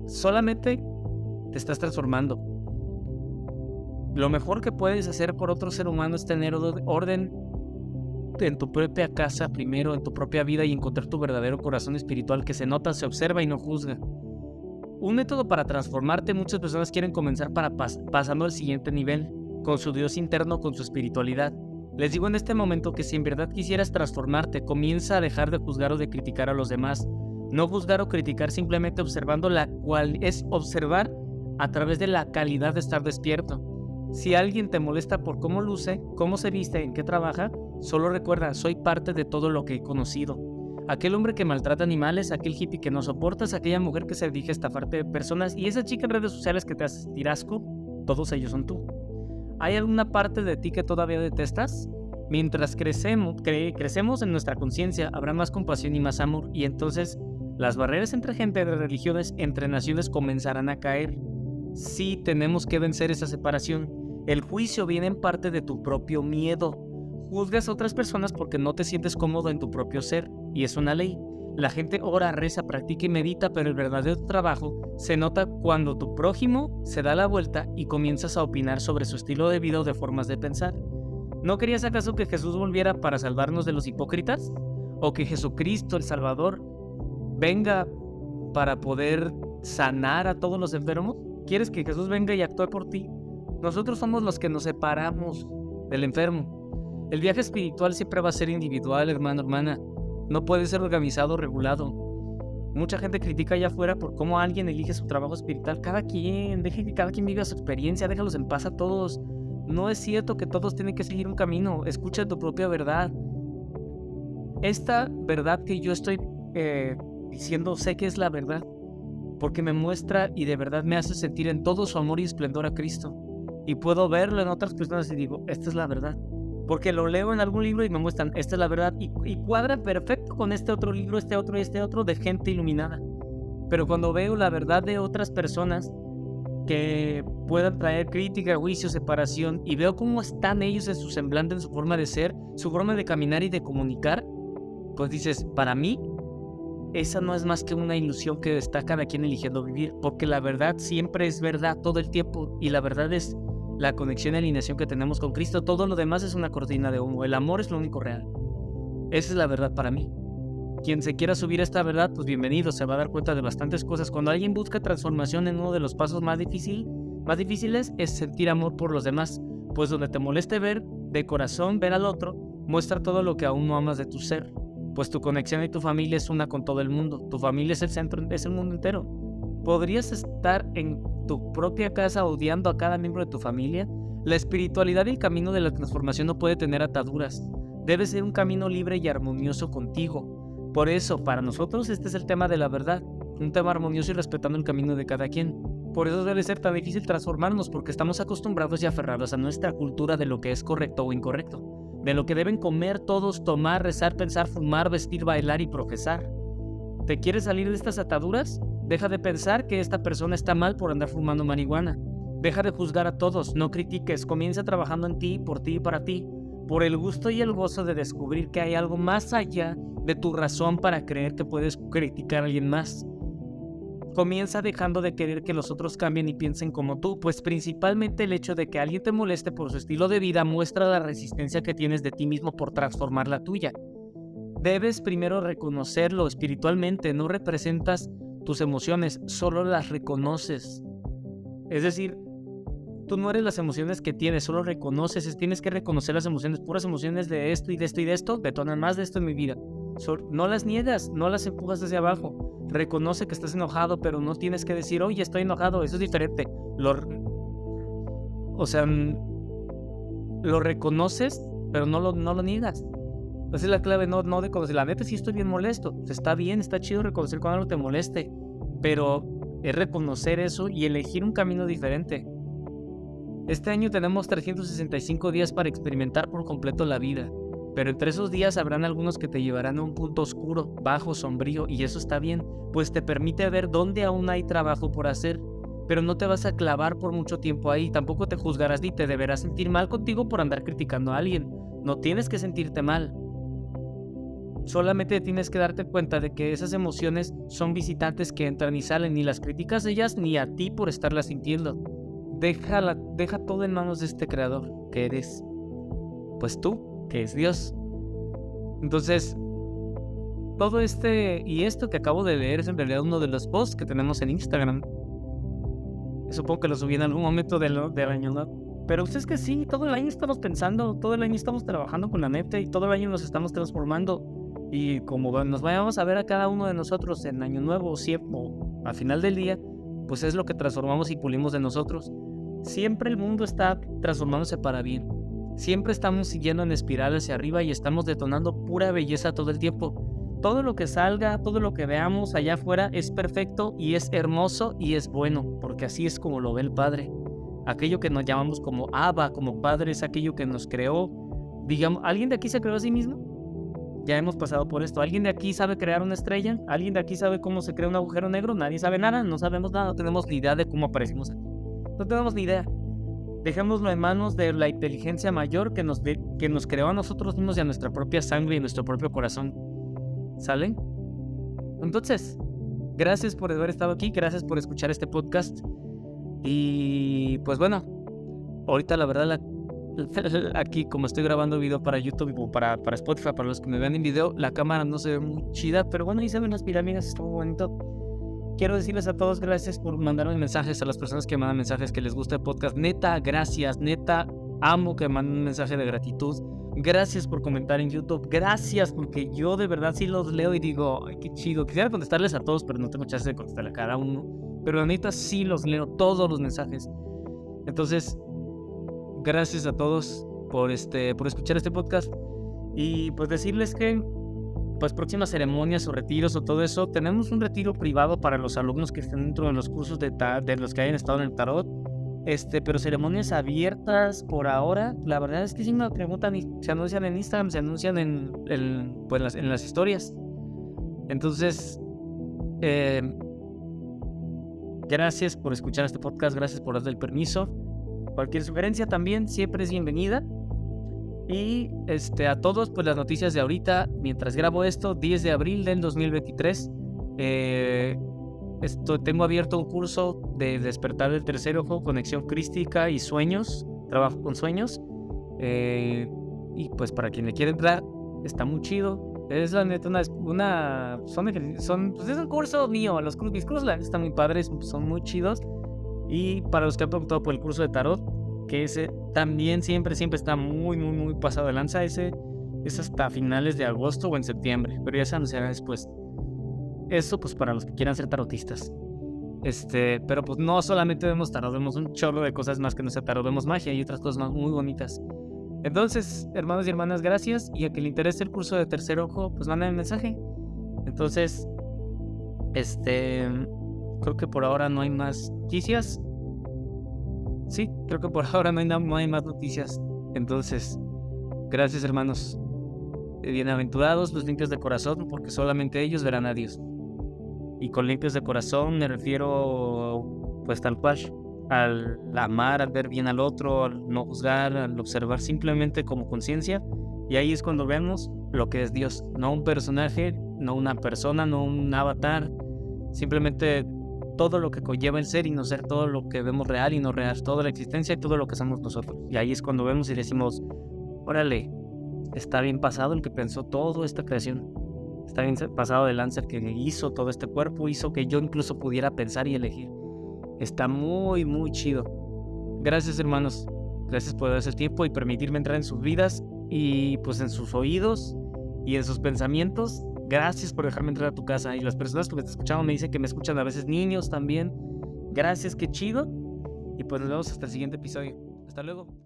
solamente te estás transformando. Lo mejor que puedes hacer por otro ser humano es tener orden en tu propia casa primero, en tu propia vida y encontrar tu verdadero corazón espiritual que se nota, se observa y no juzga. Un método para transformarte, muchas personas quieren comenzar para pasando al siguiente nivel, con su Dios interno, con su espiritualidad. Les digo en este momento que si en verdad quisieras transformarte, comienza a dejar de juzgar o de criticar a los demás. No juzgar o criticar simplemente observando la cual es observar a través de la calidad de estar despierto. Si alguien te molesta por cómo luce, cómo se viste, en qué trabaja, Solo recuerda, soy parte de todo lo que he conocido. Aquel hombre que maltrata animales, aquel hippie que no soportas, aquella mujer que se dirige a estafarte de personas y esa chica en redes sociales que te hace tirasco, todos ellos son tú. ¿Hay alguna parte de ti que todavía detestas? Mientras crecemos, crecemos en nuestra conciencia, habrá más compasión y más amor, y entonces las barreras entre gente de religiones, entre naciones comenzarán a caer. Sí, tenemos que vencer esa separación. El juicio viene en parte de tu propio miedo, Juzgas a otras personas porque no te sientes cómodo en tu propio ser, y es una ley. La gente ora, reza, practica y medita, pero el verdadero trabajo se nota cuando tu prójimo se da la vuelta y comienzas a opinar sobre su estilo de vida o de formas de pensar. ¿No querías acaso que Jesús volviera para salvarnos de los hipócritas? ¿O que Jesucristo, el Salvador, venga para poder sanar a todos los enfermos? ¿Quieres que Jesús venga y actúe por ti? Nosotros somos los que nos separamos del enfermo. El viaje espiritual siempre va a ser individual, hermano, hermana. No puede ser organizado, regulado. Mucha gente critica allá afuera por cómo alguien elige su trabajo espiritual. Cada quien, deje que cada quien viva su experiencia, déjalos en paz a todos. No es cierto que todos tienen que seguir un camino. Escucha tu propia verdad. Esta verdad que yo estoy eh, diciendo, sé que es la verdad, porque me muestra y de verdad me hace sentir en todo su amor y esplendor a Cristo. Y puedo verlo en otras personas y digo, esta es la verdad porque lo leo en algún libro y me muestran, esta es la verdad, y, cuadra perfecto con este otro libro, este otro y este otro de gente iluminada. Pero cuando veo la verdad de otras personas que puedan traer crítica, juicio, separación, y veo cómo están ellos en su semblante, en su forma de ser, su forma de caminar y de comunicar, pues dices, para mí, esa no es más que una ilusión que está cada quien eligiendo vivir, porque la verdad siempre es verdad todo el tiempo, y la verdad es la conexión y alineación que tenemos con Cristo, todo lo demás es una cortina de humo. El amor es lo único real. Esa es la verdad para mí. Quien se quiera subir a esta verdad, pues bienvenido, se va a dar cuenta de bastantes cosas. Cuando alguien busca transformación en uno de los pasos más, difícil, más difíciles es sentir amor por los demás, pues donde te moleste ver de corazón, ver al otro, muestra todo lo que aún no amas de tu ser, pues tu conexión y tu familia es una con todo el mundo, tu familia es el centro, es el mundo entero. Podrías estar en tu propia casa odiando a cada miembro de tu familia? La espiritualidad y el camino de la transformación no puede tener ataduras. Debe ser un camino libre y armonioso contigo. Por eso, para nosotros este es el tema de la verdad, un tema armonioso y respetando el camino de cada quien. Por eso debe ser tan difícil transformarnos porque estamos acostumbrados y aferrados a nuestra cultura de lo que es correcto o incorrecto, de lo que deben comer todos, tomar, rezar, pensar, fumar, vestir, bailar y profesar. ¿Te quieres salir de estas ataduras? Deja de pensar que esta persona está mal por andar fumando marihuana. Deja de juzgar a todos, no critiques, comienza trabajando en ti, por ti y para ti, por el gusto y el gozo de descubrir que hay algo más allá de tu razón para creer que puedes criticar a alguien más. Comienza dejando de querer que los otros cambien y piensen como tú, pues principalmente el hecho de que alguien te moleste por su estilo de vida muestra la resistencia que tienes de ti mismo por transformar la tuya. Debes primero reconocerlo espiritualmente, no representas tus emociones, solo las reconoces. Es decir, tú no eres las emociones que tienes, solo reconoces, tienes que reconocer las emociones, puras emociones de esto y de esto y de esto, detonan más de esto en mi vida. no las niegas, no las empujas hacia abajo. Reconoce que estás enojado, pero no tienes que decir, oye, estoy enojado, eso es diferente. Lo, o sea, lo reconoces pero no lo, no lo niegas. Esa es la clave, no, no de conocer. La neta sí estoy bien molesto. Está bien, está chido reconocer cuando algo te moleste. Pero es reconocer eso y elegir un camino diferente. Este año tenemos 365 días para experimentar por completo la vida. Pero entre esos días habrán algunos que te llevarán a un punto oscuro, bajo, sombrío, y eso está bien, pues te permite ver dónde aún hay trabajo por hacer. Pero no te vas a clavar por mucho tiempo ahí, tampoco te juzgarás ni te deberás sentir mal contigo por andar criticando a alguien. No tienes que sentirte mal. Solamente tienes que darte cuenta de que esas emociones son visitantes que entran y salen, ni las críticas de ellas ni a ti por estarlas sintiendo. Deja, deja todo en manos de este creador que eres. Pues tú, que es Dios. Entonces, todo este y esto que acabo de leer es en realidad uno de los posts que tenemos en Instagram. Supongo que lo subí en algún momento del, del año nuevo. Pero ustedes que sí, todo el año estamos pensando, todo el año estamos trabajando con la neta y todo el año nos estamos transformando. Y como nos vayamos a ver a cada uno de nosotros en Año Nuevo o a final del día, pues es lo que transformamos y pulimos de nosotros. Siempre el mundo está transformándose para bien. Siempre estamos siguiendo en espiral hacia arriba y estamos detonando pura belleza todo el tiempo. Todo lo que salga, todo lo que veamos allá afuera es perfecto y es hermoso y es bueno, porque así es como lo ve el Padre. Aquello que nos llamamos como Abba, como Padre, es aquello que nos creó. Digamos, ¿alguien de aquí se creó a sí mismo? Ya hemos pasado por esto. ¿Alguien de aquí sabe crear una estrella? ¿Alguien de aquí sabe cómo se crea un agujero negro? Nadie sabe nada, no sabemos nada, no tenemos ni idea de cómo aparecimos aquí. No tenemos ni idea. Dejémoslo en manos de la inteligencia mayor que nos, que nos creó a nosotros mismos y a nuestra propia sangre y nuestro propio corazón. ¿Salen? Entonces, gracias por haber estado aquí, gracias por escuchar este podcast. Y pues bueno, ahorita la verdad la aquí como estoy grabando video para YouTube o para, para Spotify, para los que me ven en video, la cámara no se ve muy chida, pero bueno, ahí se ven las pirámides, está muy bonito. Quiero decirles a todos gracias por mandarme mensajes a las personas que mandan mensajes que les gusta el podcast. Neta, gracias, neta, amo que manden un mensaje de gratitud. Gracias por comentar en YouTube. Gracias porque yo de verdad sí los leo y digo, ay, qué chido. Quisiera contestarles a todos, pero no tengo chance de contestarle a cada uno. Pero la neta sí los leo todos los mensajes. Entonces, gracias a todos por, este, por escuchar este podcast y pues decirles que pues próximas ceremonias o retiros o todo eso, tenemos un retiro privado para los alumnos que estén dentro de los cursos de, de los que hayan estado en el tarot. Este, pero ceremonias abiertas por ahora, la verdad es que si me preguntan se anuncian en Instagram, se anuncian en, pues, las, en las historias. Entonces, eh, gracias por escuchar este podcast, gracias por darle el permiso. Cualquier sugerencia también siempre es bienvenida. Y este, a todos, pues las noticias de ahorita, mientras grabo esto, 10 de abril del 2023, eh, esto, tengo abierto un curso de despertar del tercer ojo, conexión crística y sueños, trabajo con sueños. Eh, y pues para quien le quiere entrar, está muy chido. Es la neta una, una son, son pues es un curso mío, los mis cursos están muy padres, son muy chidos. Y para los que han preguntado por el curso de tarot, que ese también siempre, siempre está muy, muy, muy pasado de lanza. Ese es hasta finales de agosto o en septiembre, pero ya se anunciará después. Eso, pues, para los que quieran ser tarotistas. Este, pero pues no solamente vemos tarot, vemos un chorro de cosas más que no sea tarot, vemos magia y otras cosas más muy bonitas. Entonces, hermanos y hermanas, gracias. Y a que le interese el curso de tercer ojo, pues manden el mensaje. Entonces, este, creo que por ahora no hay más noticias. Sí, creo que por ahora no hay, no hay más noticias. Entonces, gracias hermanos. Bienaventurados los limpios de corazón, porque solamente ellos verán a Dios. Y con limpios de corazón me refiero, pues tal cual, al amar, al ver bien al otro, al no juzgar, al observar simplemente como conciencia. Y ahí es cuando vemos lo que es Dios, no un personaje, no una persona, no un avatar, simplemente todo lo que conlleva el ser y no ser todo lo que vemos real y no real, toda la existencia y todo lo que somos nosotros. Y ahí es cuando vemos y decimos, órale, está bien pasado el que pensó toda esta creación. Está bien pasado el Lancer que hizo todo este cuerpo, hizo que yo incluso pudiera pensar y elegir. Está muy, muy chido. Gracias hermanos. Gracias por el tiempo y permitirme entrar en sus vidas y pues en sus oídos y en sus pensamientos Gracias por dejarme entrar a tu casa. Y las personas que me están escuchando me dicen que me escuchan a veces niños también. Gracias, qué chido. Y pues nos vemos hasta el siguiente episodio. Hasta luego.